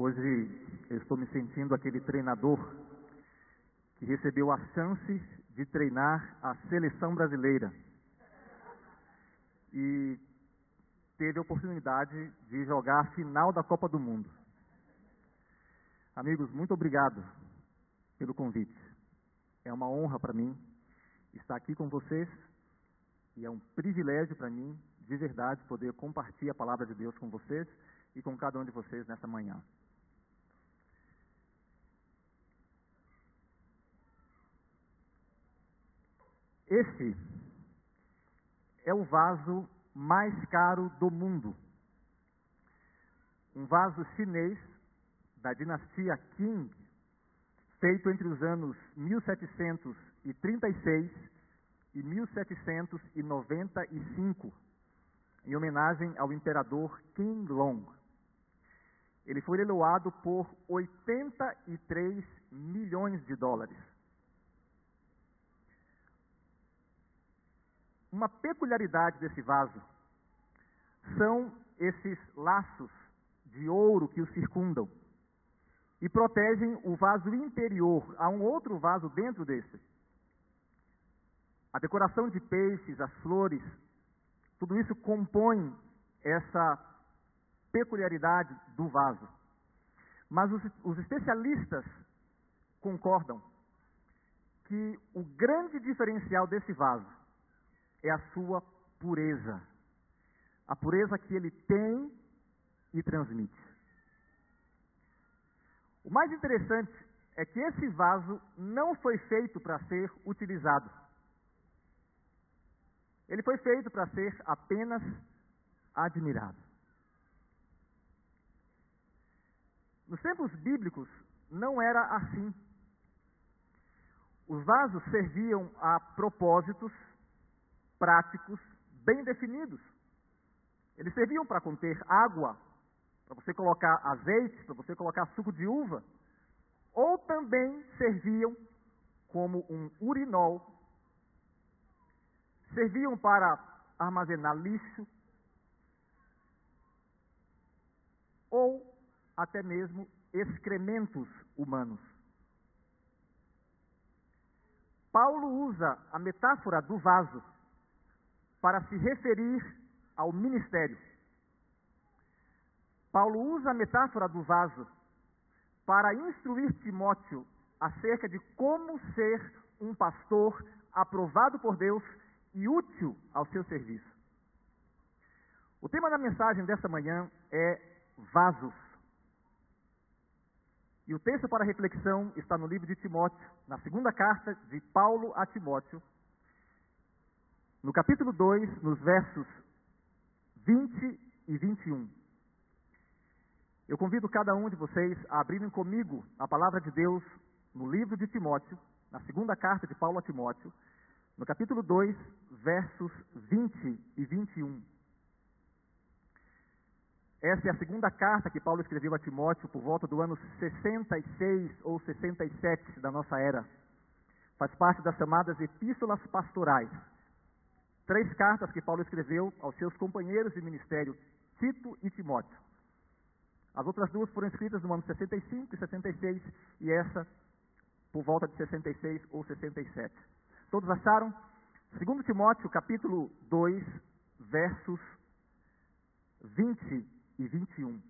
Hoje eu estou me sentindo aquele treinador que recebeu a chance de treinar a seleção brasileira e teve a oportunidade de jogar a final da Copa do Mundo. Amigos, muito obrigado pelo convite. É uma honra para mim estar aqui com vocês e é um privilégio para mim, de verdade, poder compartilhar a palavra de Deus com vocês e com cada um de vocês nessa manhã. Esse é o vaso mais caro do mundo. Um vaso chinês da dinastia Qing, feito entre os anos 1736 e 1795, em homenagem ao imperador Qin Long. Ele foi leiloado por 83 milhões de dólares. Uma peculiaridade desse vaso são esses laços de ouro que o circundam e protegem o vaso interior. Há um outro vaso dentro desse. A decoração de peixes, as flores, tudo isso compõe essa peculiaridade do vaso. Mas os, os especialistas concordam que o grande diferencial desse vaso é a sua pureza. A pureza que ele tem e transmite. O mais interessante é que esse vaso não foi feito para ser utilizado. Ele foi feito para ser apenas admirado. Nos tempos bíblicos, não era assim. Os vasos serviam a propósitos práticos bem definidos. Eles serviam para conter água, para você colocar azeite, para você colocar suco de uva, ou também serviam como um urinol, serviam para armazenar lixo, ou até mesmo excrementos humanos. Paulo usa a metáfora do vaso para se referir ao ministério. Paulo usa a metáfora do vaso para instruir Timóteo acerca de como ser um pastor aprovado por Deus e útil ao seu serviço. O tema da mensagem desta manhã é vasos. E o texto para reflexão está no livro de Timóteo, na segunda carta de Paulo a Timóteo, no capítulo 2, nos versos 20 e 21. Eu convido cada um de vocês a abrirem comigo a palavra de Deus no livro de Timóteo, na segunda carta de Paulo a Timóteo, no capítulo 2, versos 20 e 21. Essa é a segunda carta que Paulo escreveu a Timóteo por volta do ano 66 ou 67 da nossa era. Faz parte das chamadas epístolas pastorais três cartas que Paulo escreveu aos seus companheiros de ministério, Tito e Timóteo. As outras duas foram escritas no ano 65 e 66, e essa por volta de 66 ou 67. Todos acharam? Segundo Timóteo, capítulo 2, versos 20 e 21.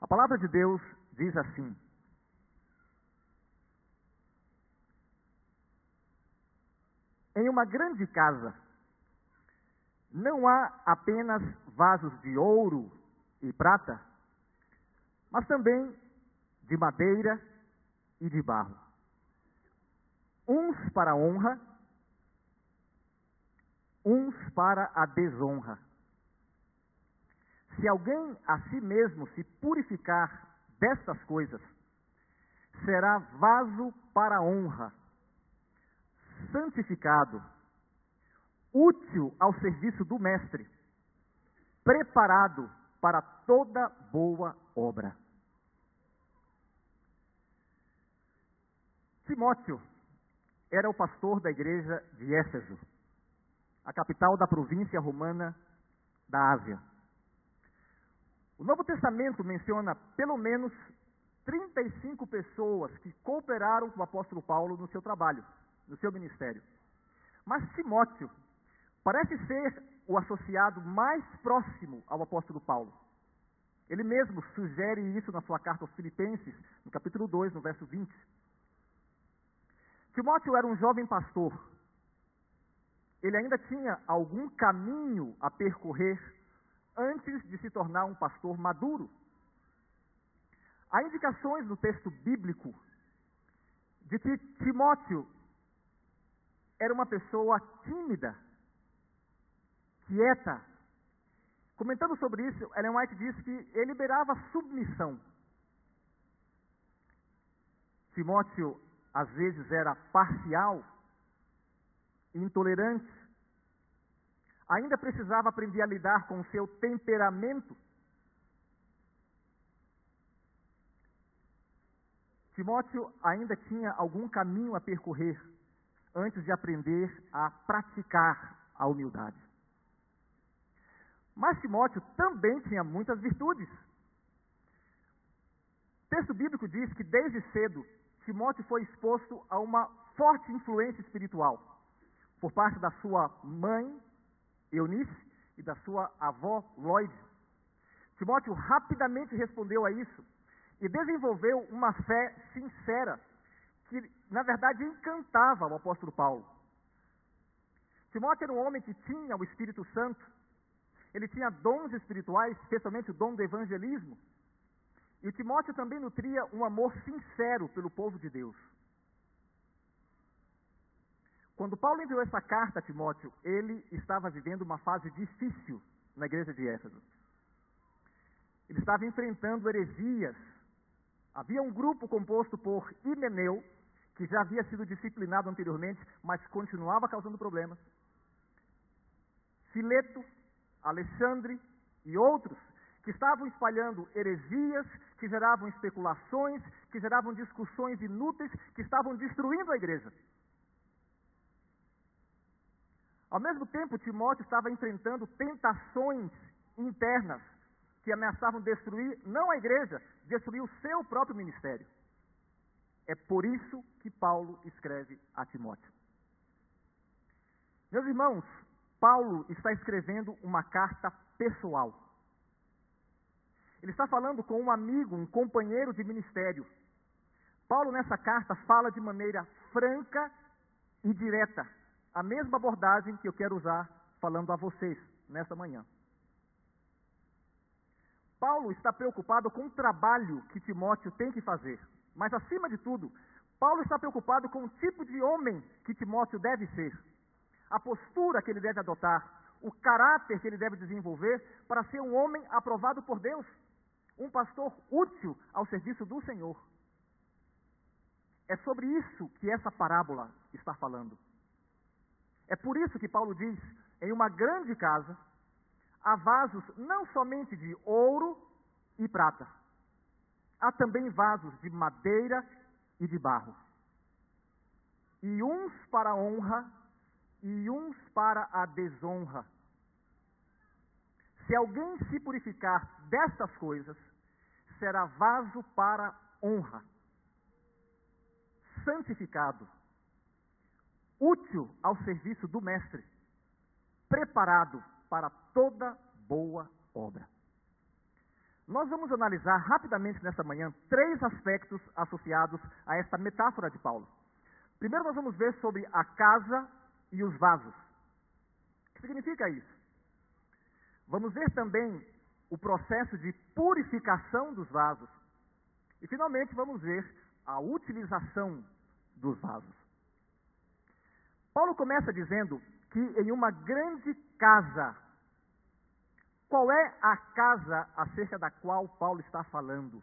A palavra de Deus diz assim: Em uma grande casa, não há apenas vasos de ouro e prata, mas também de madeira e de barro. Uns para a honra, uns para a desonra. Se alguém a si mesmo se purificar destas coisas, será vaso para a honra, santificado, útil ao serviço do Mestre, preparado para toda boa obra. Timóteo era o pastor da igreja de Éfeso, a capital da província romana da Ásia. O Novo Testamento menciona pelo menos 35 pessoas que cooperaram com o apóstolo Paulo no seu trabalho, no seu ministério. Mas Timóteo parece ser o associado mais próximo ao apóstolo Paulo. Ele mesmo sugere isso na sua carta aos Filipenses, no capítulo 2, no verso 20. Timóteo era um jovem pastor. Ele ainda tinha algum caminho a percorrer antes de se tornar um pastor maduro. Há indicações no texto bíblico de que Timóteo era uma pessoa tímida, quieta. Comentando sobre isso, Ellen White diz que ele liberava submissão. Timóteo, às vezes, era parcial, intolerante, ainda precisava aprender a lidar com o seu temperamento. Timóteo ainda tinha algum caminho a percorrer antes de aprender a praticar a humildade. Mas Timóteo também tinha muitas virtudes. O texto bíblico diz que desde cedo Timóteo foi exposto a uma forte influência espiritual por parte da sua mãe, Eunice, e da sua avó, Lloyd. Timóteo rapidamente respondeu a isso e desenvolveu uma fé sincera que, na verdade, encantava o apóstolo Paulo. Timóteo era um homem que tinha o Espírito Santo, ele tinha dons espirituais, especialmente o dom do evangelismo, e Timóteo também nutria um amor sincero pelo povo de Deus. Quando Paulo enviou essa carta a Timóteo, ele estava vivendo uma fase difícil na igreja de Éfeso. Ele estava enfrentando heresias. Havia um grupo composto por Himeneu, que já havia sido disciplinado anteriormente, mas continuava causando problemas. Fileto, Alexandre e outros que estavam espalhando heresias, que geravam especulações, que geravam discussões inúteis, que estavam destruindo a igreja. Ao mesmo tempo, Timóteo estava enfrentando tentações internas que ameaçavam destruir não a igreja, destruir o seu próprio ministério. É por isso que Paulo escreve a Timóteo. Meus irmãos, Paulo está escrevendo uma carta pessoal. Ele está falando com um amigo, um companheiro de ministério. Paulo, nessa carta, fala de maneira franca e direta a mesma abordagem que eu quero usar falando a vocês nesta manhã. Paulo está preocupado com o trabalho que Timóteo tem que fazer, mas acima de tudo, Paulo está preocupado com o tipo de homem que Timóteo deve ser, a postura que ele deve adotar, o caráter que ele deve desenvolver para ser um homem aprovado por Deus, um pastor útil ao serviço do Senhor. É sobre isso que essa parábola está falando. É por isso que Paulo diz: em uma grande casa há vasos não somente de ouro e prata, há também vasos de madeira e de barro. E uns para a honra e uns para a desonra. Se alguém se purificar destas coisas, será vaso para honra, santificado útil ao serviço do Mestre, preparado para toda boa obra. Nós vamos analisar rapidamente nesta manhã três aspectos associados a esta metáfora de Paulo. Primeiro, nós vamos ver sobre a casa e os vasos. O que significa isso? Vamos ver também o processo de purificação dos vasos. E, finalmente, vamos ver a utilização dos vasos. Paulo começa dizendo que em uma grande casa, qual é a casa acerca da qual Paulo está falando?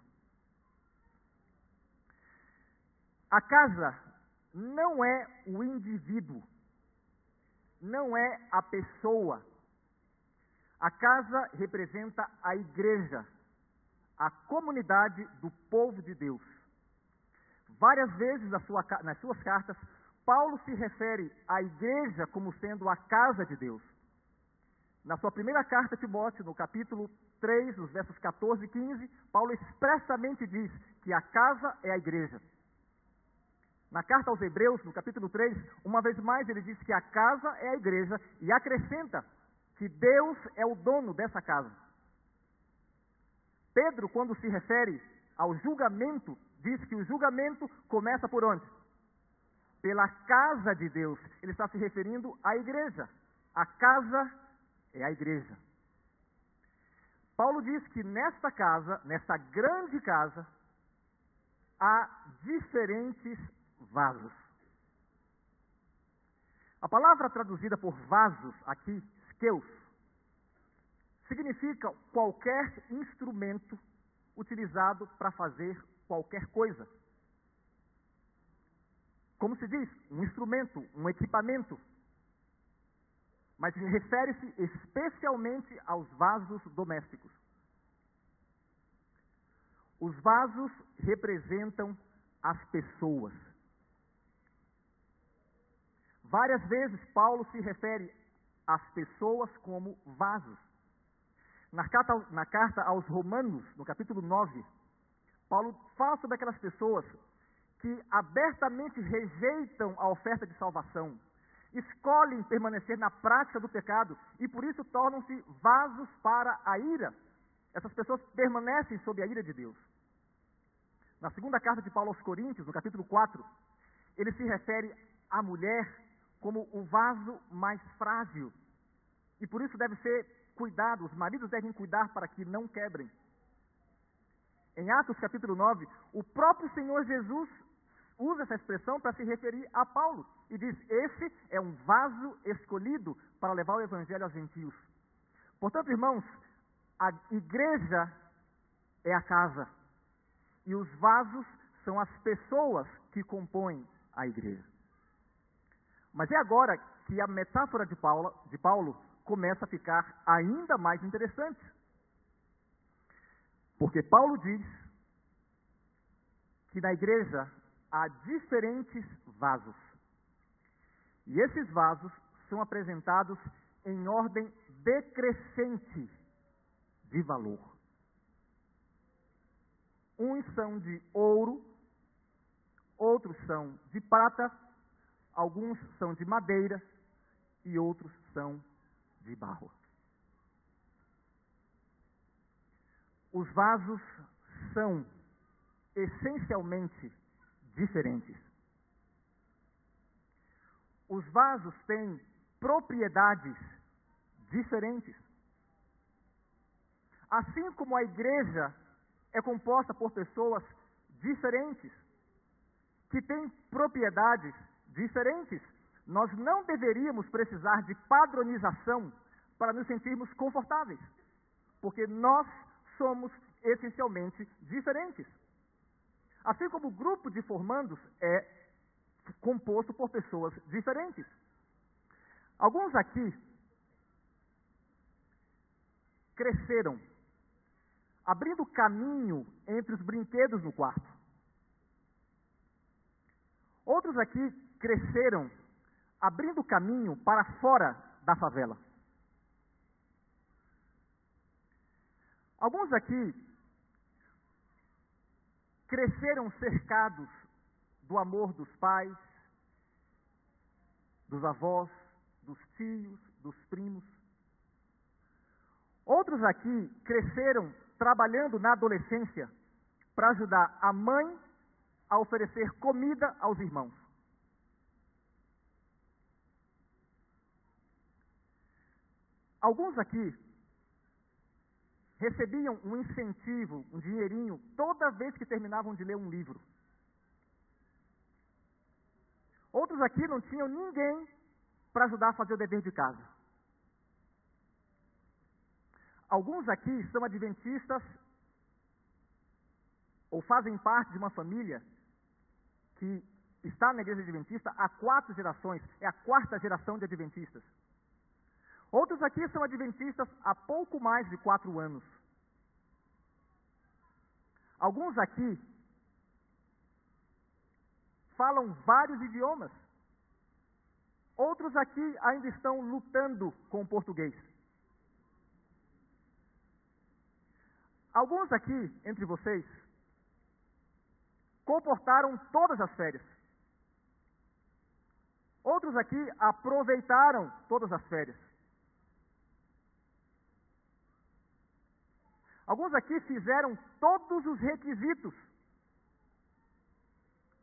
A casa não é o indivíduo, não é a pessoa. A casa representa a igreja, a comunidade do povo de Deus. Várias vezes nas suas cartas, Paulo se refere à igreja como sendo a casa de Deus. Na sua primeira carta a Timóteo, no capítulo 3, nos versos 14 e 15, Paulo expressamente diz que a casa é a igreja. Na carta aos Hebreus, no capítulo 3, uma vez mais ele diz que a casa é a igreja e acrescenta que Deus é o dono dessa casa. Pedro, quando se refere ao julgamento, diz que o julgamento começa por onde? Pela casa de Deus. Ele está se referindo à igreja. A casa é a igreja. Paulo diz que nesta casa, nesta grande casa, há diferentes vasos. A palavra traduzida por vasos aqui, skeus, significa qualquer instrumento utilizado para fazer qualquer coisa. Como se diz, um instrumento, um equipamento mas refere-se especialmente aos vasos domésticos. Os vasos representam as pessoas. Várias vezes Paulo se refere às pessoas como vasos. Na carta, na carta aos Romanos, no capítulo 9, Paulo fala sobre aquelas pessoas que abertamente rejeitam a oferta de salvação, escolhem permanecer na prática do pecado e por isso tornam-se vasos para a ira. Essas pessoas permanecem sob a ira de Deus. Na segunda carta de Paulo aos Coríntios, no capítulo 4, ele se refere à mulher como o vaso mais frágil. E por isso deve ser cuidado, os maridos devem cuidar para que não quebrem. Em Atos capítulo 9, o próprio Senhor Jesus usa essa expressão para se referir a Paulo e diz: Esse é um vaso escolhido para levar o evangelho aos gentios. Portanto, irmãos, a igreja é a casa e os vasos são as pessoas que compõem a igreja. Mas é agora que a metáfora de Paulo, de Paulo começa a ficar ainda mais interessante. Porque Paulo diz que na igreja há diferentes vasos. E esses vasos são apresentados em ordem decrescente de valor. Uns são de ouro, outros são de prata, alguns são de madeira e outros são de barro. Os vasos são essencialmente diferentes. Os vasos têm propriedades diferentes. Assim como a igreja é composta por pessoas diferentes, que têm propriedades diferentes, nós não deveríamos precisar de padronização para nos sentirmos confortáveis, porque nós somos essencialmente diferentes. Assim como o grupo de formandos é composto por pessoas diferentes. Alguns aqui cresceram, abrindo caminho entre os brinquedos no quarto. Outros aqui cresceram, abrindo caminho para fora da favela. Alguns aqui cresceram cercados do amor dos pais, dos avós, dos tios, dos primos. Outros aqui cresceram trabalhando na adolescência para ajudar a mãe a oferecer comida aos irmãos. Alguns aqui recebiam um incentivo, um dinheirinho, toda vez que terminavam de ler um livro. Outros aqui não tinham ninguém para ajudar a fazer o dever de casa. Alguns aqui são adventistas ou fazem parte de uma família que está na igreja adventista há quatro gerações, é a quarta geração de adventistas. Outros aqui são adventistas há pouco mais de quatro anos. Alguns aqui falam vários idiomas. Outros aqui ainda estão lutando com o português. Alguns aqui, entre vocês, comportaram todas as férias. Outros aqui aproveitaram todas as férias. Alguns aqui fizeram todos os requisitos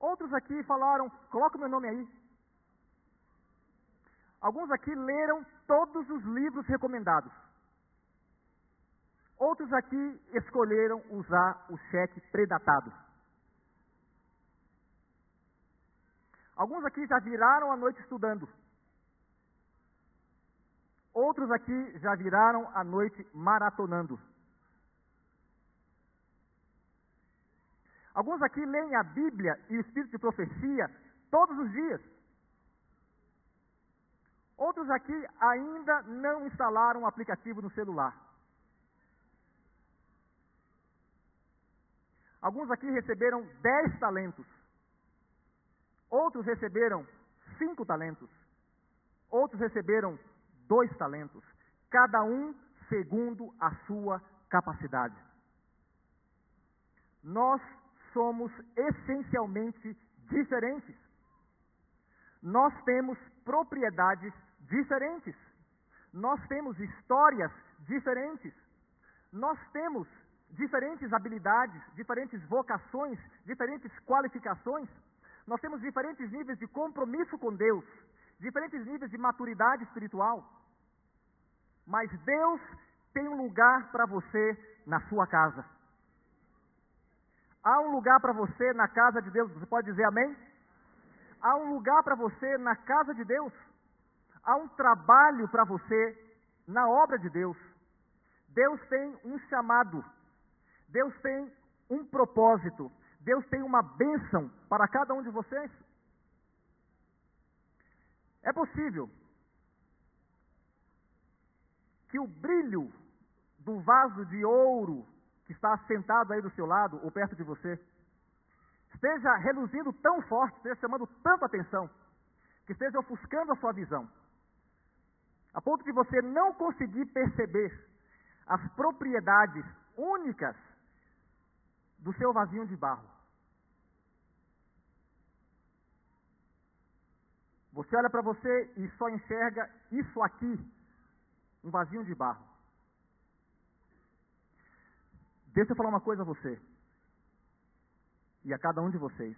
Outros aqui falaram: coloca o meu nome aí. Alguns aqui leram todos os livros recomendados. Outros aqui escolheram usar o cheque predatado. Alguns aqui já viraram a noite estudando. Outros aqui já viraram a noite maratonando. Alguns aqui leem a Bíblia e o Espírito de Profecia todos os dias. Outros aqui ainda não instalaram o aplicativo no celular. Alguns aqui receberam dez talentos. Outros receberam cinco talentos. Outros receberam dois talentos. Cada um segundo a sua capacidade. Nós somos essencialmente diferentes. Nós temos propriedades diferentes. Nós temos histórias diferentes. Nós temos diferentes habilidades, diferentes vocações, diferentes qualificações. Nós temos diferentes níveis de compromisso com Deus, diferentes níveis de maturidade espiritual. Mas Deus tem um lugar para você na sua casa. Há um lugar para você na casa de Deus. Você pode dizer amém? Há um lugar para você na casa de Deus. Há um trabalho para você na obra de Deus. Deus tem um chamado. Deus tem um propósito. Deus tem uma bênção para cada um de vocês. É possível que o brilho do vaso de ouro que está sentado aí do seu lado ou perto de você esteja reluzindo tão forte, esteja chamando tanta atenção, que esteja ofuscando a sua visão, a ponto de você não conseguir perceber as propriedades únicas do seu vasinho de barro. Você olha para você e só enxerga isso aqui, um vasinho de barro. Deixa eu falar uma coisa a você e a cada um de vocês.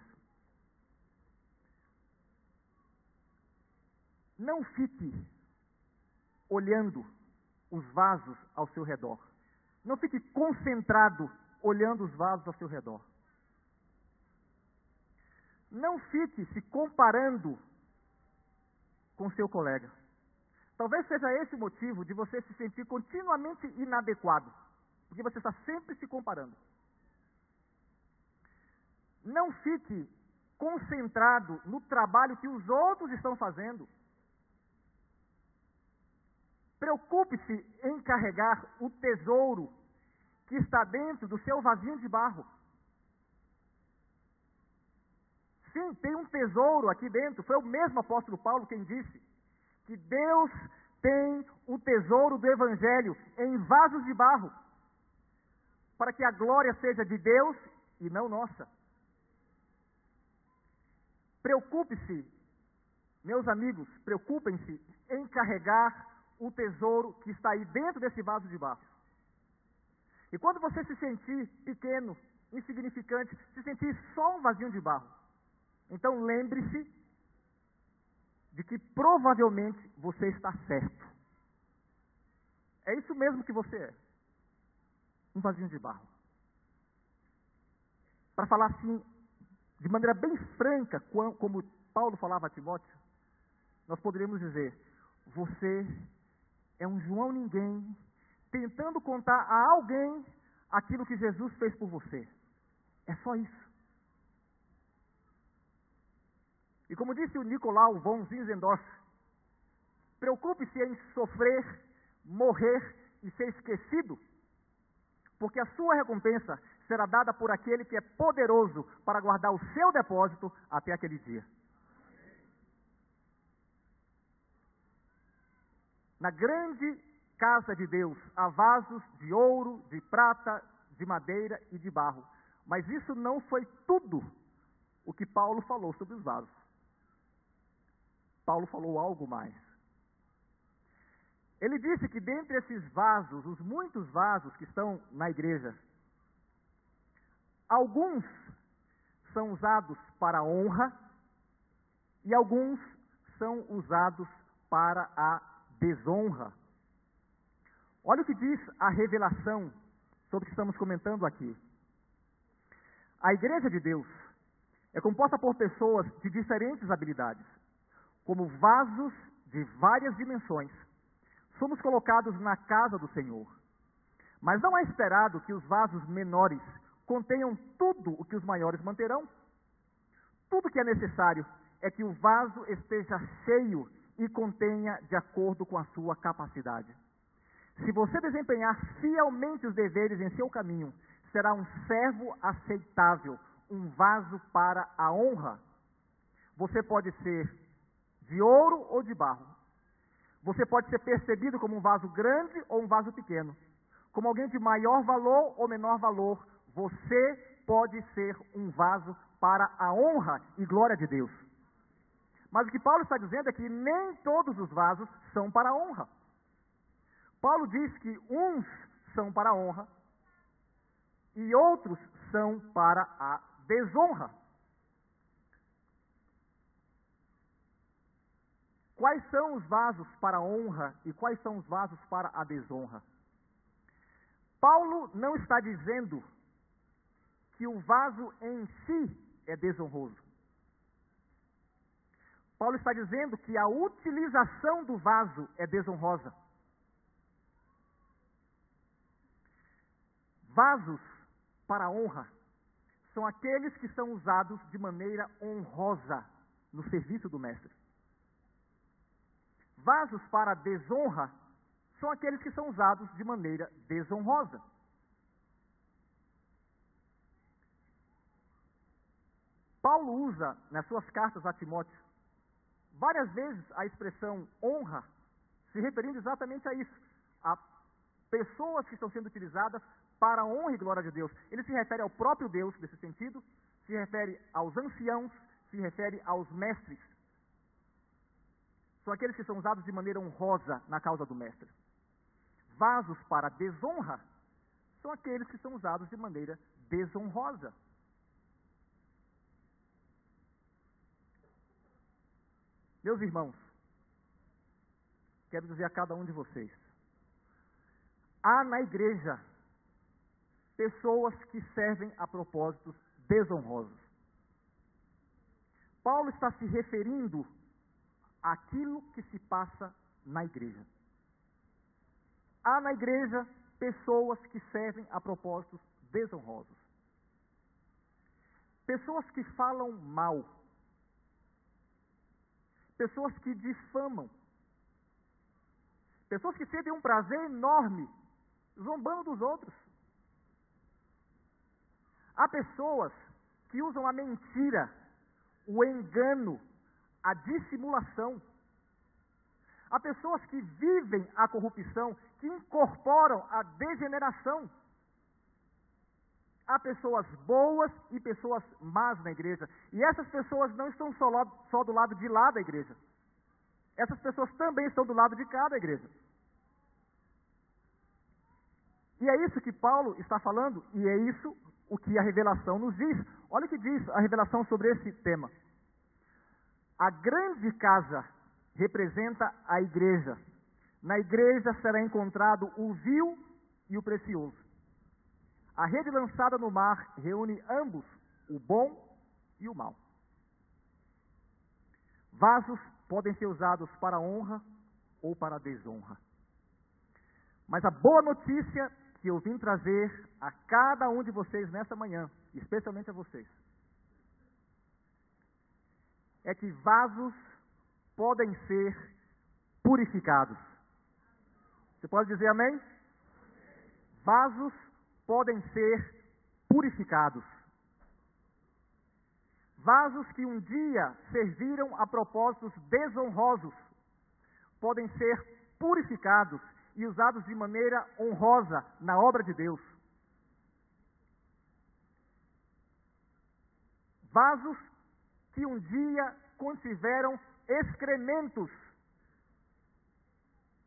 Não fique olhando os vasos ao seu redor. Não fique concentrado olhando os vasos ao seu redor. Não fique se comparando com seu colega. Talvez seja esse o motivo de você se sentir continuamente inadequado, porque você está sempre se comparando. Não fique concentrado no trabalho que os outros estão fazendo. Preocupe-se em carregar o tesouro que está dentro do seu vasinho de barro. Sim, tem um tesouro aqui dentro. Foi o mesmo apóstolo Paulo quem disse que Deus tem o tesouro do Evangelho em vasos de barro, para que a glória seja de Deus e não nossa. Preocupe-se, meus amigos, preocupem-se em carregar o tesouro que está aí dentro desse vaso de barro. E quando você se sentir pequeno, insignificante, se sentir só um vasinho de barro, então lembre-se de que provavelmente você está certo. É isso mesmo que você é. Um vasinho de barro. Para falar assim, de maneira bem franca, como Paulo falava a Timóteo, nós poderíamos dizer: você é um João ninguém, tentando contar a alguém aquilo que Jesus fez por você. É só isso. E como disse o Nicolau von Zinzendorf, preocupe-se em sofrer, morrer e ser esquecido, porque a sua recompensa será dada por aquele que é poderoso para guardar o seu depósito até aquele dia. Na grande casa de Deus há vasos de ouro, de prata, de madeira e de barro. Mas isso não foi tudo o que Paulo falou sobre os vasos. Paulo falou algo mais. Ele disse que dentre esses vasos, os muitos vasos que estão na igreja, alguns são usados para honra e alguns são usados para a desonra. Olha o que diz a revelação sobre o que estamos comentando aqui. A igreja de Deus é composta por pessoas de diferentes habilidades, como vasos de várias dimensões. Somos colocados na casa do Senhor. Mas não é esperado que os vasos menores contenham tudo o que os maiores manterão. Tudo que é necessário é que o vaso esteja cheio e contenha de acordo com a sua capacidade. Se você desempenhar fielmente os deveres em seu caminho, será um servo aceitável, um vaso para a honra. Você pode ser de ouro ou de barro. Você pode ser percebido como um vaso grande ou um vaso pequeno. Como alguém de maior valor ou menor valor, você pode ser um vaso para a honra e glória de Deus. Mas o que Paulo está dizendo é que nem todos os vasos são para a honra. Paulo diz que uns são para a honra e outros são para a desonra. Quais são os vasos para a honra e quais são os vasos para a desonra? Paulo não está dizendo que o vaso em si é desonroso. Paulo está dizendo que a utilização do vaso é desonrosa. Vasos para honra são aqueles que são usados de maneira honrosa no serviço do mestre. Vasos para desonra são aqueles que são usados de maneira desonrosa. Paulo usa nas suas cartas a Timóteo várias vezes a expressão honra, se referindo exatamente a isso, a pessoas que estão sendo utilizadas para a honra e glória de Deus. Ele se refere ao próprio Deus nesse sentido, se refere aos anciãos, se refere aos mestres. São aqueles que são usados de maneira honrosa na causa do mestre. Vasos para desonra são aqueles que são usados de maneira desonrosa. Meus irmãos, quero dizer a cada um de vocês: há na igreja pessoas que servem a propósitos desonrosos. Paulo está se referindo àquilo que se passa na igreja. Há na igreja pessoas que servem a propósitos desonrosos. Pessoas que falam mal pessoas que difamam, pessoas que sentem um prazer enorme zombando dos outros. Há pessoas que usam a mentira, o engano, a dissimulação. Há pessoas que vivem a corrupção, que incorporam a degeneração. Há pessoas boas e pessoas más na igreja. E essas pessoas não estão só, só do lado de lá da igreja. Essas pessoas também estão do lado de cá da igreja. E é isso que Paulo está falando, e é isso o que a revelação nos diz. Olha o que diz a revelação sobre esse tema. A grande casa representa a igreja. Na igreja será encontrado o vil e o precioso. A rede lançada no mar reúne ambos, o bom e o mal. Vasos podem ser usados para honra ou para desonra. Mas a boa notícia que eu vim trazer a cada um de vocês nessa manhã, especialmente a vocês, é que vasos podem ser purificados. Você pode dizer amém? Vasos podem ser purificados. Vasos que um dia serviram a propósitos desonrosos podem ser purificados e usados de maneira honrosa na obra de Deus. Vasos que um dia contiveram excrementos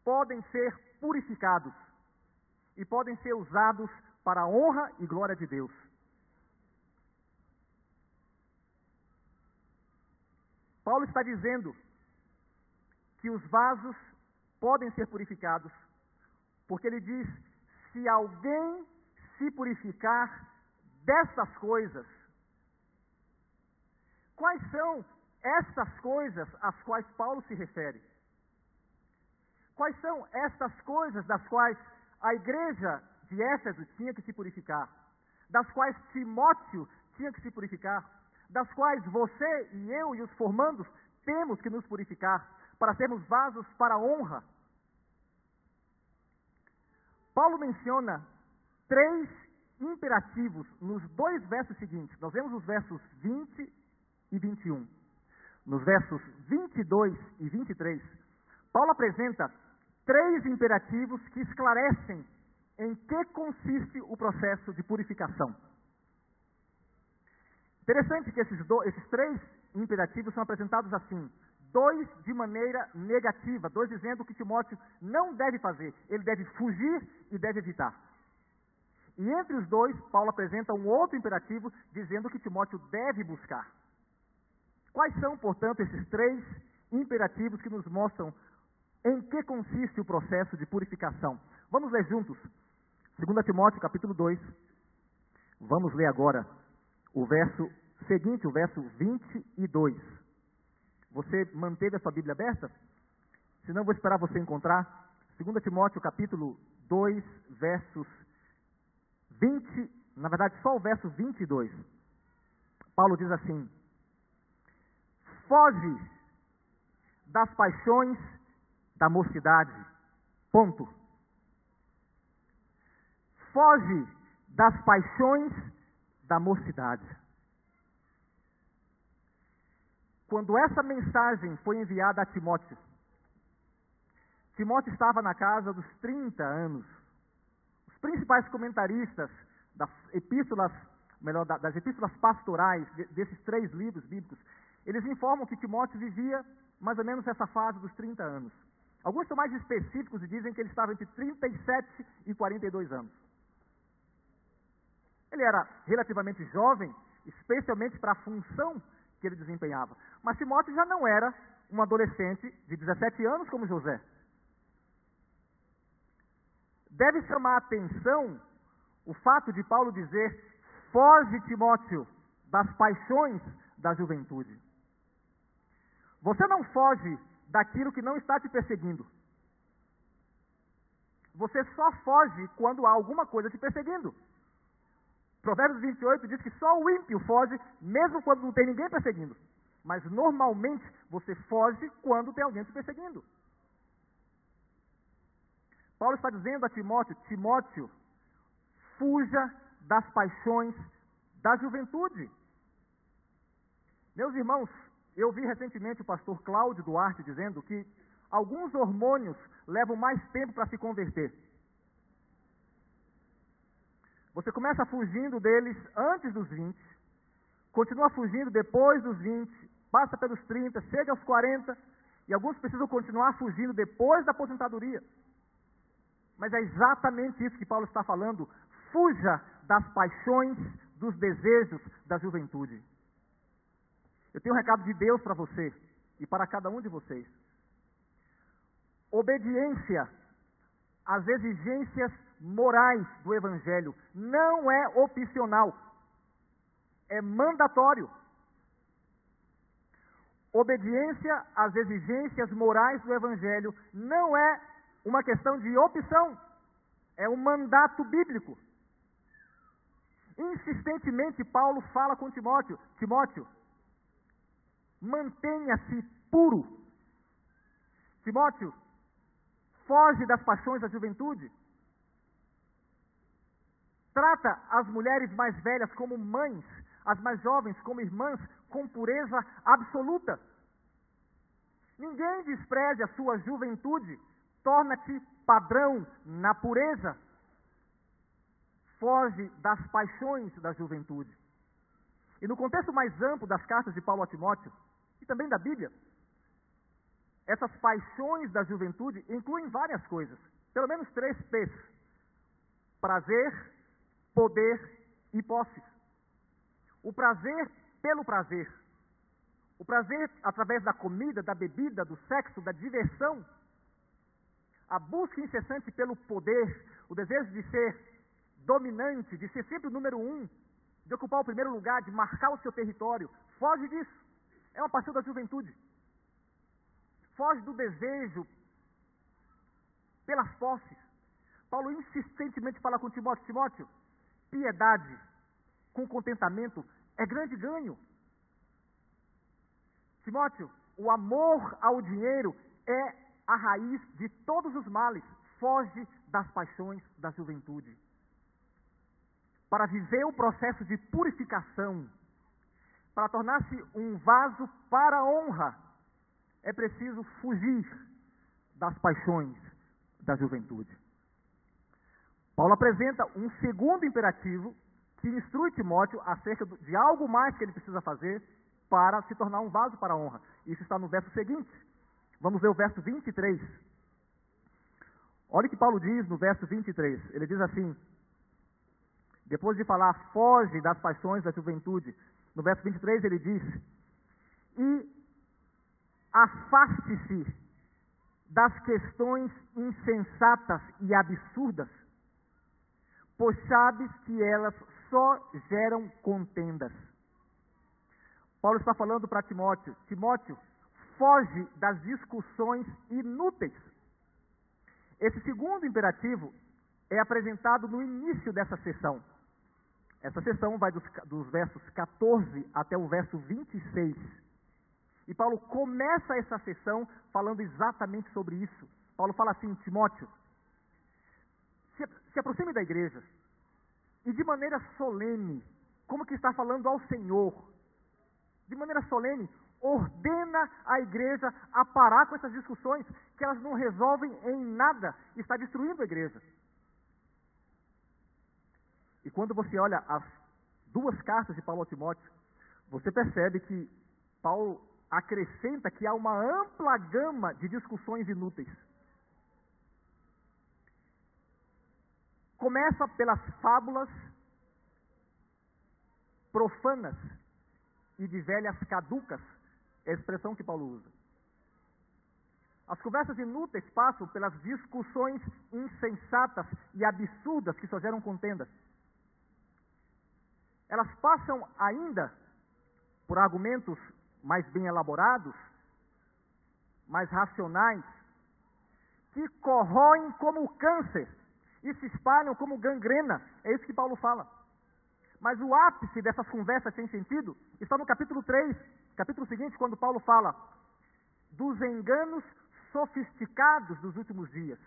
podem ser purificados e podem ser usados para a honra e glória de Deus. Paulo está dizendo que os vasos podem ser purificados, porque ele diz: se alguém se purificar dessas coisas, quais são essas coisas às quais Paulo se refere? Quais são essas coisas das quais a igreja de Éfeso tinha que se purificar? Das quais Timóteo tinha que se purificar? Das quais você e eu e os formandos temos que nos purificar para sermos vasos para a honra? Paulo menciona três imperativos nos dois versos seguintes. Nós vemos os versos 20 e 21. Nos versos 22 e 23, Paulo apresenta três imperativos que esclarecem em que consiste o processo de purificação. Interessante que esses, do, esses três imperativos são apresentados assim: dois de maneira negativa, dois dizendo que Timóteo não deve fazer, ele deve fugir e deve evitar. E entre os dois, Paulo apresenta um outro imperativo dizendo que Timóteo deve buscar. Quais são, portanto, esses três imperativos que nos mostram em que consiste o processo de purificação? Vamos ler juntos. 2 Timóteo, capítulo 2. Vamos ler agora o verso seguinte, o verso 22. Você manteve a sua Bíblia aberta? Se não, vou esperar você encontrar. 2 Timóteo, capítulo 2, versos 20, na verdade, só o verso 22. Paulo diz assim: Foge das paixões da mocidade. Ponto. Foge das paixões da mocidade. Quando essa mensagem foi enviada a Timóteo, Timóteo estava na casa dos 30 anos. Os principais comentaristas das epístolas, melhor, das epístolas pastorais desses três livros bíblicos, eles informam que Timóteo vivia mais ou menos essa fase dos 30 anos. Alguns são mais específicos e dizem que ele estava entre 37 e 42 anos. Ele era relativamente jovem, especialmente para a função que ele desempenhava. Mas Timóteo já não era um adolescente de 17 anos como José. Deve chamar a atenção o fato de Paulo dizer: foge, Timóteo, das paixões da juventude. Você não foge daquilo que não está te perseguindo. Você só foge quando há alguma coisa te perseguindo. Provérbios 28 diz que só o ímpio foge, mesmo quando não tem ninguém perseguindo. Mas normalmente você foge quando tem alguém te perseguindo. Paulo está dizendo a Timóteo: Timóteo, fuja das paixões da juventude. Meus irmãos, eu vi recentemente o pastor Cláudio Duarte dizendo que alguns hormônios levam mais tempo para se converter. Você começa fugindo deles antes dos 20, continua fugindo depois dos 20, passa pelos 30, chega aos 40, e alguns precisam continuar fugindo depois da aposentadoria. Mas é exatamente isso que Paulo está falando. Fuja das paixões, dos desejos da juventude. Eu tenho um recado de Deus para você e para cada um de vocês. Obediência às exigências morais do Evangelho não é opcional, é mandatório. Obediência às exigências morais do Evangelho não é uma questão de opção, é um mandato bíblico. Insistentemente, Paulo fala com Timóteo: Timóteo, mantenha-se puro. Timóteo, foge das paixões da juventude. Trata as mulheres mais velhas como mães, as mais jovens como irmãs, com pureza absoluta. Ninguém despreze a sua juventude, torna-te padrão na pureza. Foge das paixões da juventude. E no contexto mais amplo das cartas de Paulo a Timóteo, também da Bíblia, essas paixões da juventude incluem várias coisas, pelo menos três P's: prazer, poder e posses. O prazer pelo prazer. O prazer através da comida, da bebida, do sexo, da diversão. A busca incessante pelo poder, o desejo de ser dominante, de ser sempre o número um, de ocupar o primeiro lugar, de marcar o seu território. Foge disso. É uma paixão da juventude. Foge do desejo pelas posses. Paulo insistentemente fala com Timóteo: Timóteo, piedade com contentamento é grande ganho. Timóteo, o amor ao dinheiro é a raiz de todos os males. Foge das paixões da juventude. Para viver o processo de purificação, para tornar-se um vaso para a honra, é preciso fugir das paixões da juventude. Paulo apresenta um segundo imperativo que instrui Timóteo acerca de algo mais que ele precisa fazer para se tornar um vaso para a honra. Isso está no verso seguinte. Vamos ver o verso 23. Olha o que Paulo diz no verso 23. Ele diz assim: depois de falar, foge das paixões da juventude. No verso 23 ele diz: E afaste-se das questões insensatas e absurdas, pois sabes que elas só geram contendas. Paulo está falando para Timóteo: Timóteo, foge das discussões inúteis. Esse segundo imperativo é apresentado no início dessa sessão. Essa sessão vai dos, dos, versos 14 até o verso 26. E Paulo começa essa sessão falando exatamente sobre isso. Paulo fala assim: Timóteo, se, se aproxime da igreja e de maneira solene, como que está falando ao Senhor, de maneira solene, ordena a igreja a parar com essas discussões, que elas não resolvem em nada, está destruindo a igreja. E quando você olha as duas cartas de Paulo a Timóteo, você percebe que Paulo acrescenta que há uma ampla gama de discussões inúteis. Começa pelas fábulas profanas e de velhas caducas, é a expressão que Paulo usa. As conversas inúteis passam pelas discussões insensatas e absurdas que só geram contendas. Elas passam ainda por argumentos mais bem elaborados, mais racionais, que corroem como câncer e se espalham como gangrena. É isso que Paulo fala. Mas o ápice dessas conversas sem sentido está no capítulo 3, capítulo seguinte, quando Paulo fala dos enganos sofisticados dos últimos dias.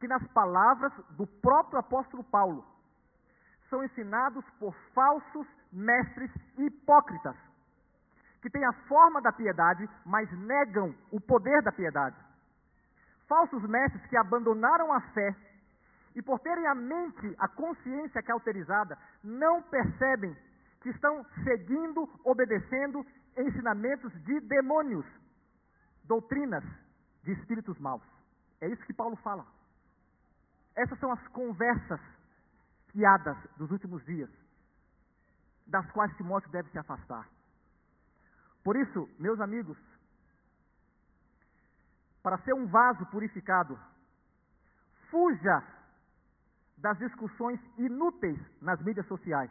Que nas palavras do próprio apóstolo Paulo são ensinados por falsos mestres hipócritas, que têm a forma da piedade, mas negam o poder da piedade. Falsos mestres que abandonaram a fé e por terem a mente, a consciência cauterizada, não percebem que estão seguindo, obedecendo ensinamentos de demônios, doutrinas de espíritos maus. É isso que Paulo fala. Essas são as conversas fiadas dos últimos dias, das quais Timóteo deve se afastar. Por isso, meus amigos, para ser um vaso purificado, fuja das discussões inúteis nas mídias sociais.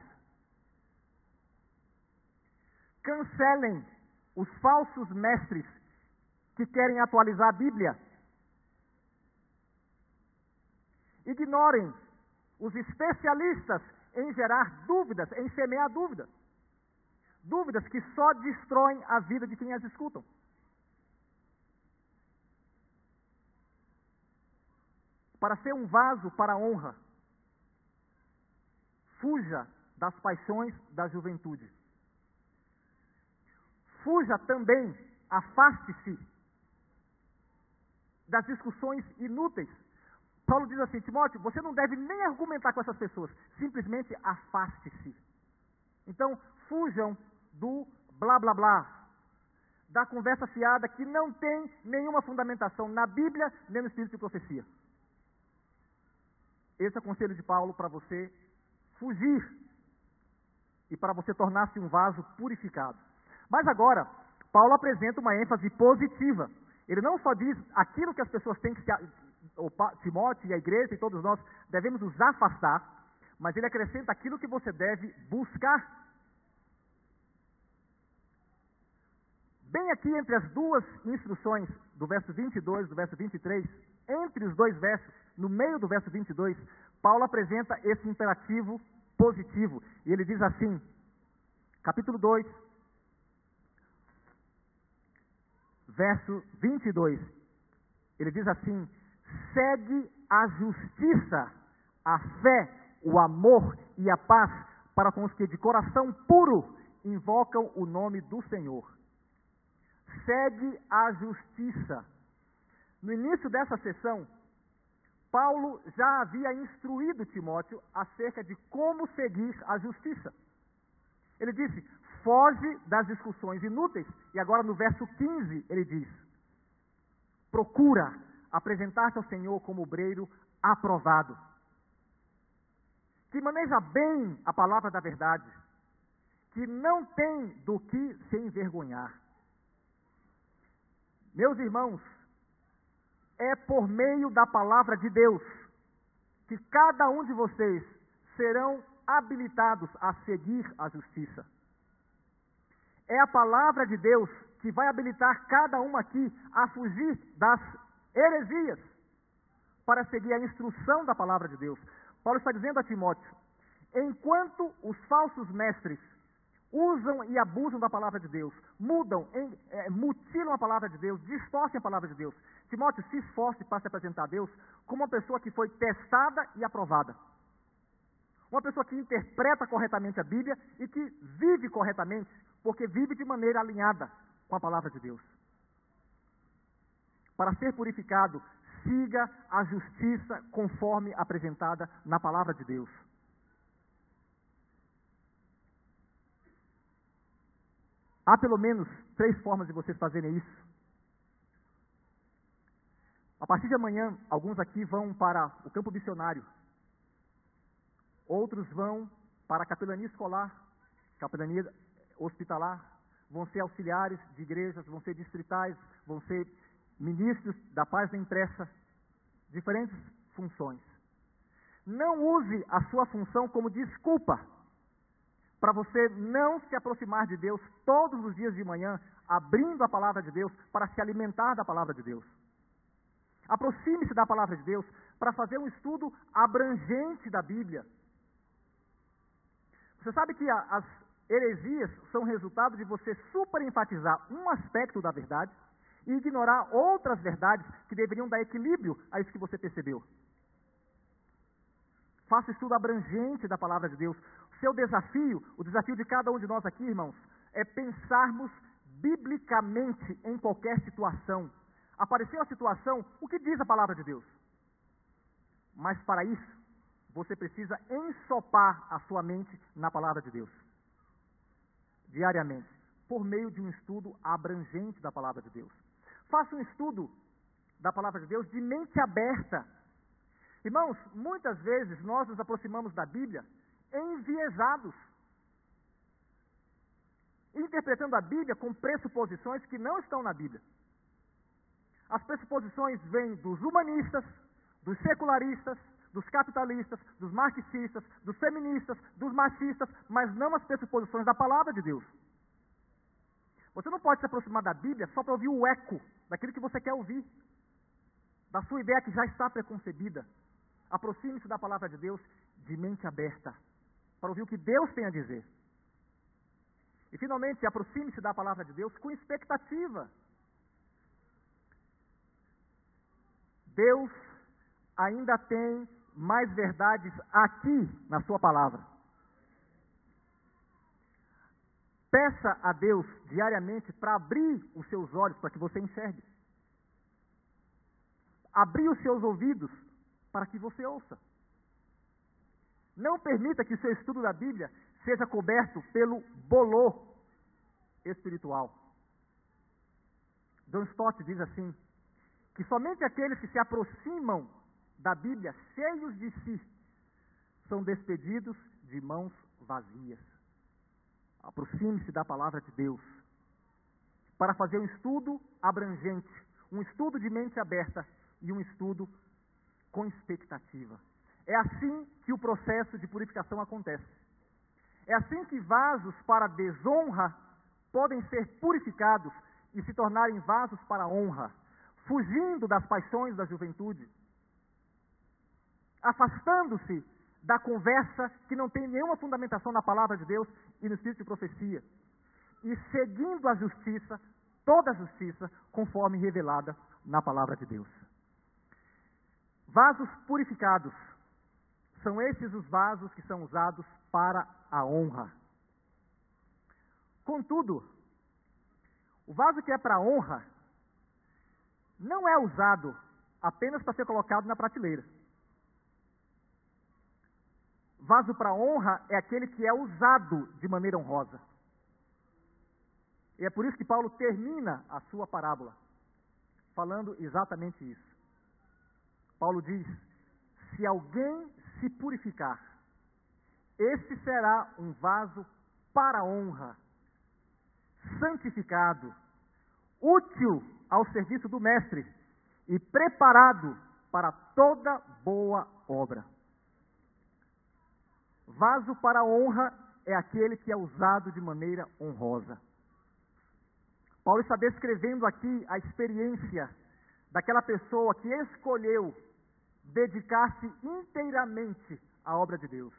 Cancelem os falsos mestres que querem atualizar a Bíblia. Ignorem os especialistas em gerar dúvidas, em semear dúvidas. Dúvidas que só destroem a vida de quem as escutam. Para ser um vaso para a honra, fuja das paixões da juventude. Fuja também, afaste-se das discussões inúteis. Paulo diz assim: Timóteo, você não deve nem argumentar com essas pessoas, simplesmente afaste-se. Então, fujam do blá blá blá, da conversa fiada que não tem nenhuma fundamentação na Bíblia nem no espírito de profecia. Esse é o conselho de Paulo para você fugir e para você tornar-se um vaso purificado. Mas agora, Paulo apresenta uma ênfase positiva. Ele não só diz aquilo que as pessoas têm que se. Timóteo e a igreja e todos nós devemos nos afastar, mas ele acrescenta aquilo que você deve buscar. Bem aqui entre as duas instruções, do verso 22 e do verso 23, entre os dois versos, no meio do verso 22, Paulo apresenta esse imperativo positivo. E ele diz assim, capítulo 2, verso 22. Ele diz assim: segue a justiça, a fé, o amor e a paz para com os que de coração puro invocam o nome do Senhor. Segue a justiça. No início dessa sessão, Paulo já havia instruído Timóteo acerca de como seguir a justiça. Ele disse: foge das discussões inúteis. E agora no verso 15 ele diz: procura apresentar-te ao Senhor como obreiro aprovado, que maneja bem a palavra da verdade, que não tem do que se envergonhar. Meus irmãos, é por meio da palavra de Deus que cada um de vocês serão habilitados a seguir a justiça. É a palavra de Deus que vai habilitar cada um aqui a fugir das heresias para seguir a instrução da palavra de Deus. Paulo está dizendo a Timóteo: enquanto os falsos mestres usam e abusam da palavra de Deus, mudam, em, é, mutilam a palavra de Deus, distorcem a palavra de Deus. Timóteo, se esforce para se apresentar a Deus como uma pessoa que foi testada e aprovada. Uma pessoa que interpreta corretamente a Bíblia e que vive corretamente, porque vive de maneira alinhada com a palavra de Deus. Para ser purificado, siga a justiça conforme apresentada na palavra de Deus. Há pelo menos três formas de vocês fazerem isso. A partir de amanhã, alguns aqui vão para o campo missionário. Outros vão para a capelania escolar, capelania hospitalar. Vão ser auxiliares de igrejas, vão ser distritais, vão ser ministros da paz da impressa. Diferentes funções. Não use a sua função como desculpa para você não se aproximar de Deus todos os dias de manhã, abrindo a palavra de Deus para se alimentar da palavra de Deus. Aproxime-se da palavra de Deus para fazer um estudo abrangente da Bíblia. Você sabe que a, as heresias são resultado de você superenfatizar um aspecto da verdade e ignorar outras verdades que deveriam dar equilíbrio a isso que você percebeu. Faça estudo abrangente da palavra de Deus. Seu desafio, o desafio de cada um de nós aqui, irmãos, é pensarmos biblicamente em qualquer situação. Apareceu a situação, o que diz a palavra de Deus? Mas para isso, você precisa ensopar a sua mente na palavra de Deus. Diariamente, por meio de um estudo abrangente da palavra de Deus. Faça um estudo da palavra de Deus de mente aberta. Irmãos, muitas vezes nós nos aproximamos da Bíblia enviesados, interpretando a Bíblia com pressuposições que não estão na Bíblia. As pressuposições vêm dos humanistas, dos secularistas, dos capitalistas, dos marxistas, dos feministas, dos machistas, mas não as pressuposições da palavra de Deus. Você não pode se aproximar da Bíblia só para ouvir o eco daquilo que você quer ouvir, da sua ideia que já está preconcebida. Aproxime-se da palavra de Deus de mente aberta para ouvir o que Deus tem a dizer. E finalmente, aproxime-se da palavra de Deus com expectativa. Deus ainda tem mais verdades aqui na Sua palavra. Peça a Deus diariamente para abrir os seus olhos para que você enxergue. Abrir os seus ouvidos para que você ouça. Não permita que o seu estudo da Bíblia seja coberto pelo bolor espiritual. John Stott diz assim: que somente aqueles que se aproximam da Bíblia cheios de si são despedidos de mãos vazias. Aproxime-se da palavra de Deus para fazer um estudo abrangente, um estudo de mente aberta e um estudo com expectativa. É assim que o processo de purificação acontece. É assim que vasos para desonra podem ser purificados e se tornarem vasos para honra, fugindo das paixões da juventude, afastando-se da conversa que não tem nenhuma fundamentação na palavra de Deus e no espírito de profecia, e seguindo a justiça, toda a justiça, conforme revelada na palavra de Deus. Vasos purificados são esses os vasos que são usados para a honra. Contudo, o vaso que é para honra não é usado apenas para ser colocado na prateleira. Vaso para honra é aquele que é usado de maneira honrosa. E é por isso que Paulo termina a sua parábola, falando exatamente isso. Paulo diz: se alguém se purificar, esse será um vaso para honra, santificado, útil ao serviço do Mestre e preparado para toda boa obra. Vaso para honra é aquele que é usado de maneira honrosa. Paulo está descrevendo aqui a experiência daquela pessoa que escolheu dedicar-se inteiramente à obra de Deus.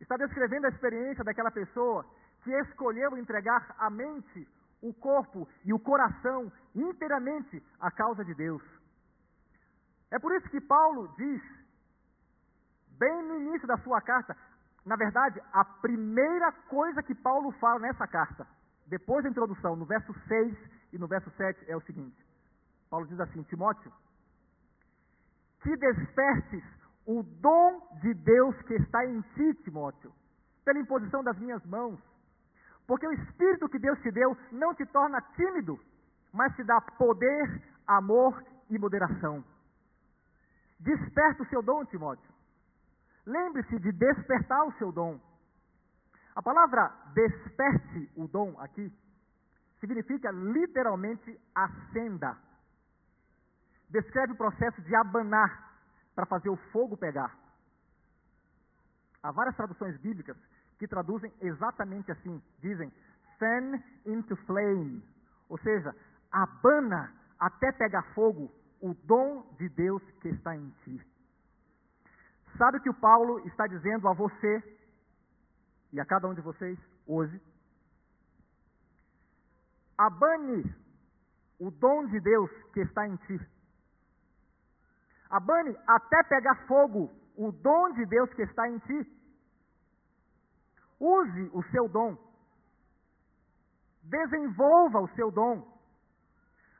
Está descrevendo a experiência daquela pessoa que escolheu entregar a mente, o corpo e o coração inteiramente à causa de Deus. É por isso que Paulo diz, bem no início da sua carta, na verdade, a primeira coisa que Paulo fala nessa carta, depois da introdução, no verso 6 e no verso 7, é o seguinte: Paulo diz assim, Timóteo, que despertes o dom de Deus que está em ti, Timóteo, pela imposição das minhas mãos. Porque o Espírito que Deus te deu não te torna tímido, mas te dá poder, amor e moderação. Desperta o seu dom, Timóteo. Lembre-se de despertar o seu dom. A palavra desperte o dom aqui significa literalmente acenda descreve o processo de abanar para fazer o fogo pegar. Há várias traduções bíblicas que traduzem exatamente assim. Dizem, fan into flame. Ou seja, abana até pegar fogo o dom de Deus que está em ti. Sabe o que o Paulo está dizendo a você e a cada um de vocês hoje? Abane o dom de Deus que está em ti. Abane até pegar fogo o dom de Deus que está em ti. Use o seu dom. Desenvolva o seu dom.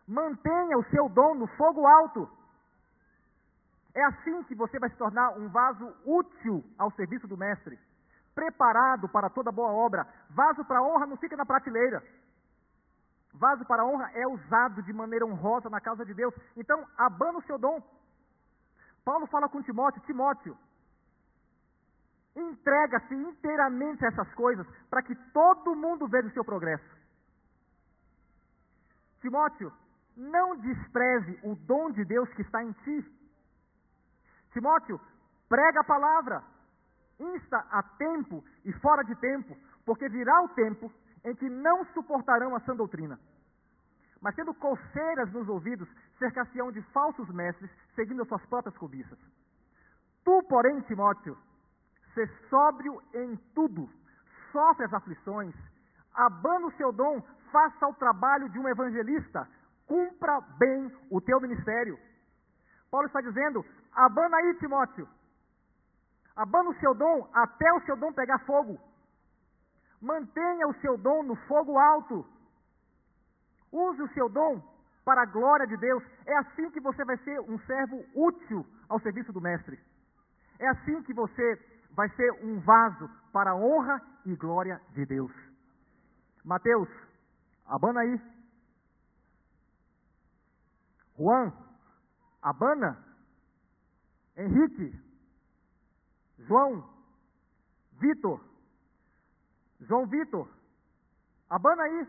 Mantenha o seu dom no fogo alto. É assim que você vai se tornar um vaso útil ao serviço do Mestre, preparado para toda boa obra. Vaso para honra não fica na prateleira. Vaso para honra é usado de maneira honrosa na causa de Deus. Então, abana o seu dom. Paulo fala com Timóteo: Timóteo, entrega-se inteiramente a essas coisas para que todo mundo veja o seu progresso. Timóteo, não despreze o dom de Deus que está em ti. Timóteo, prega a palavra, insta a tempo e fora de tempo, porque virá o tempo em que não suportarão a sã doutrina. Mas tendo coceiras nos ouvidos, cercar-se-ão de falsos mestres, seguindo as suas próprias cobiças. Tu, porém, Timóteo, se sóbrio em tudo, sofre as aflições, abana o seu dom, faça o trabalho de um evangelista, cumpra bem o teu ministério. Paulo está dizendo: abana aí, Timóteo, abana o seu dom até o seu dom pegar fogo, mantenha o seu dom no fogo alto, use o seu dom para a glória de Deus. É assim que você vai ser um servo útil ao serviço do Mestre. É assim que você vai ser um vaso para a honra e glória de Deus. Mateus, abana aí. Juan, abana. Henrique, João, Vitor, João Vitor, abana aí.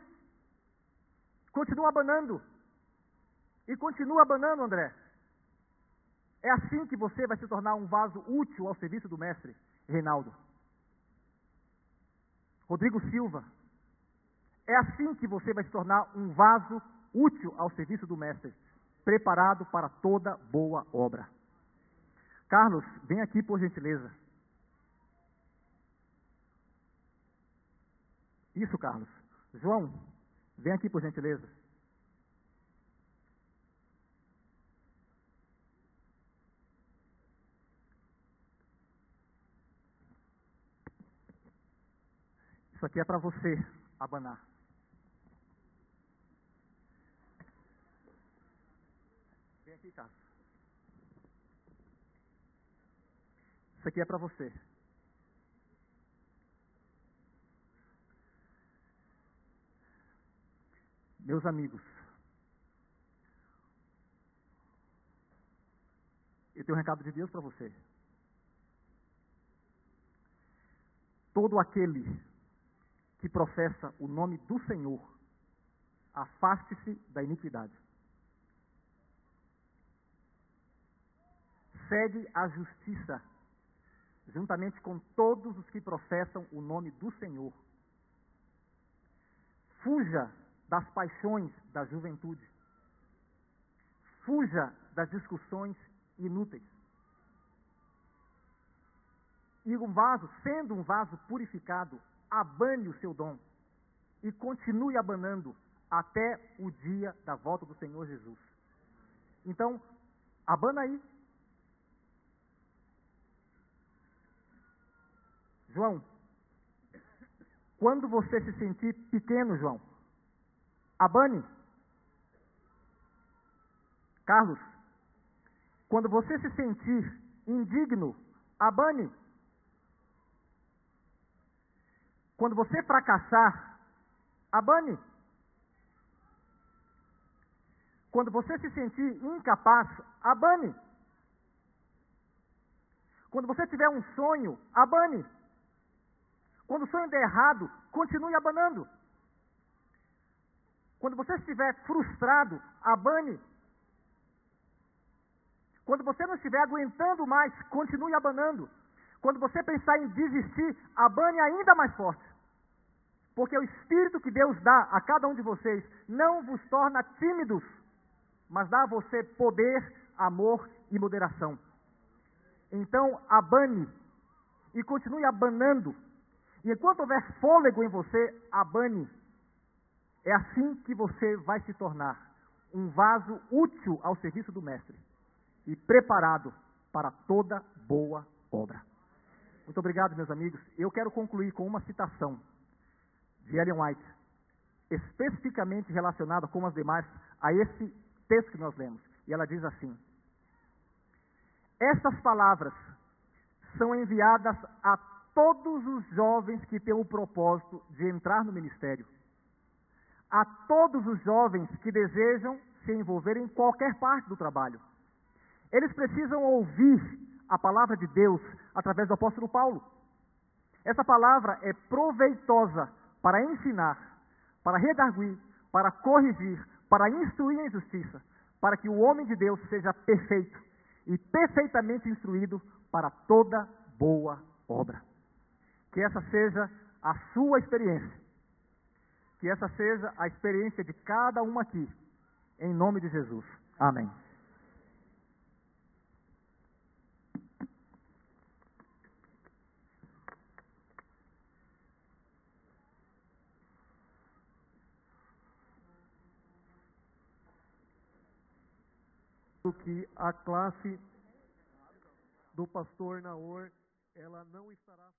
Continua abanando. E continua abanando, André. É assim que você vai se tornar um vaso útil ao serviço do mestre, Reinaldo. Rodrigo Silva. É assim que você vai se tornar um vaso útil ao serviço do mestre, preparado para toda boa obra. Carlos, vem aqui por gentileza. Isso, Carlos. João, vem aqui por gentileza. Isso aqui é para você abanar. Vem aqui, Carlos. Isso aqui é para você. Meus amigos, eu tenho um recado de Deus para você. Todo aquele que professa o nome do Senhor, afaste-se da iniquidade. Segue a justiça, juntamente com todos os que professam o nome do Senhor. Fuja das paixões da juventude. Fuja das discussões inúteis. E um vaso, sendo um vaso purificado, abane o seu dom e continue abanando até o dia da volta do Senhor Jesus. Então, abana aí. João, quando você se sentir pequeno, João, abane. Carlos, quando você se sentir indigno, abane. Quando você fracassar, abane. Quando você se sentir incapaz, abane. Quando você tiver um sonho, abane. Quando o sonho der errado, continue abanando. Quando você estiver frustrado, abane. Quando você não estiver aguentando mais, continue abanando. Quando você pensar em desistir, abane ainda mais forte. Porque o Espírito que Deus dá a cada um de vocês não vos torna tímidos, mas dá a você poder, amor e moderação. Então, abane e continue abanando. E enquanto houver fôlego em você, abane. É assim que você vai se tornar um vaso útil ao serviço do Mestre e preparado para toda boa obra. Muito obrigado, meus amigos. Eu quero concluir com uma citação de Ellen White, especificamente relacionada, como as demais, a esse texto que nós lemos. E ela diz assim: Estas palavras são enviadas a todos os jovens que têm o propósito de entrar no ministério, a todos os jovens que desejam se envolver em qualquer parte do trabalho. Eles precisam ouvir a palavra de Deus através do apóstolo Paulo. Essa palavra é proveitosa para ensinar, para redarguir, para corrigir, para instruir em justiça, para que o homem de Deus seja perfeito e perfeitamente instruído para toda boa obra. Que essa seja a sua experiência. Que essa seja a experiência de cada um aqui. Em nome de Jesus. Amém. que a classe do pastor Naor ela não estará